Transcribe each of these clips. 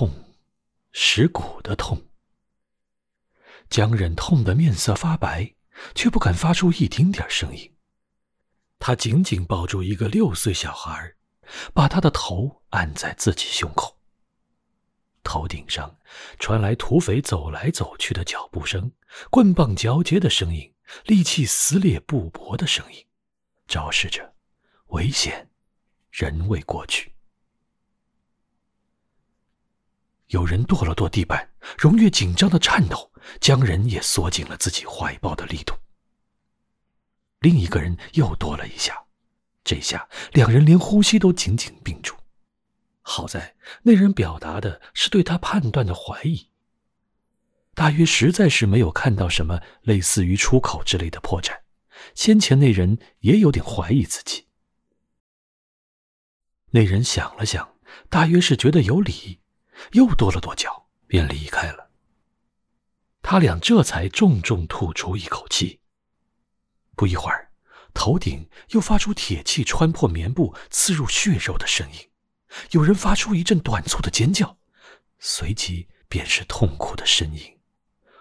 痛，蚀骨的痛。江忍痛得面色发白，却不敢发出一丁点声音。他紧紧抱住一个六岁小孩，把他的头按在自己胸口。头顶上传来土匪走来走去的脚步声、棍棒交接的声音、利器撕裂布帛的声音，昭示着危险仍未过去。有人跺了跺地板，荣月紧张的颤抖，江人也缩紧了自己怀抱的力度。另一个人又跺了一下，这下两人连呼吸都紧紧屏住。好在那人表达的是对他判断的怀疑，大约实在是没有看到什么类似于出口之类的破绽。先前那人也有点怀疑自己。那人想了想，大约是觉得有理。又跺了跺脚，便离开了。他俩这才重重吐出一口气。不一会儿，头顶又发出铁器穿破棉布、刺入血肉的声音，有人发出一阵短促的尖叫，随即便是痛苦的呻吟。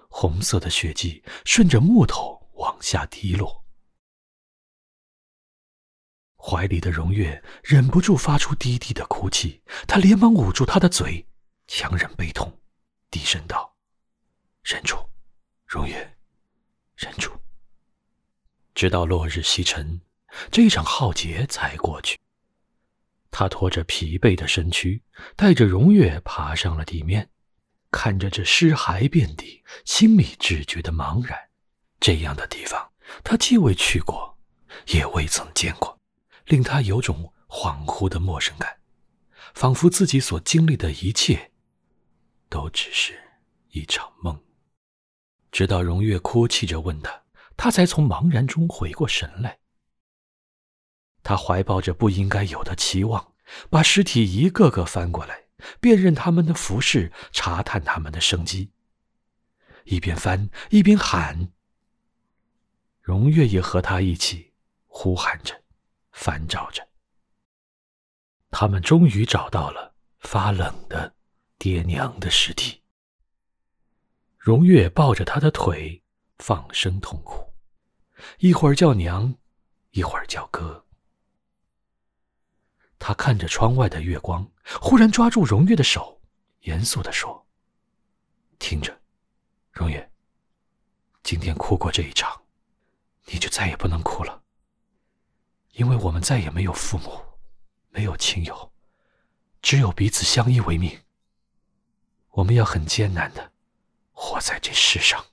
红色的血迹顺着木头往下滴落。怀里的荣月忍不住发出低低的哭泣，他连忙捂住他的嘴。强忍悲痛，低声道：“忍住，荣月，忍住。”直到落日西沉，这一场浩劫才过去。他拖着疲惫的身躯，带着荣月爬上了地面，看着这尸骸遍地，心里只觉得茫然。这样的地方，他既未去过，也未曾见过，令他有种恍惚的陌生感，仿佛自己所经历的一切。都只是一场梦。直到荣月哭泣着问他，他才从茫然中回过神来。他怀抱着不应该有的期望，把尸体一个个翻过来，辨认他们的服饰，查探他们的生机。一边翻一边喊。荣月也和他一起呼喊着，翻找着。他们终于找到了发冷的。爹娘的尸体。荣月抱着他的腿，放声痛哭，一会儿叫娘，一会儿叫哥。他看着窗外的月光，忽然抓住荣月的手，严肃的说：“听着，荣月，今天哭过这一场，你就再也不能哭了，因为我们再也没有父母，没有亲友，只有彼此相依为命。”我们要很艰难的活在这世上。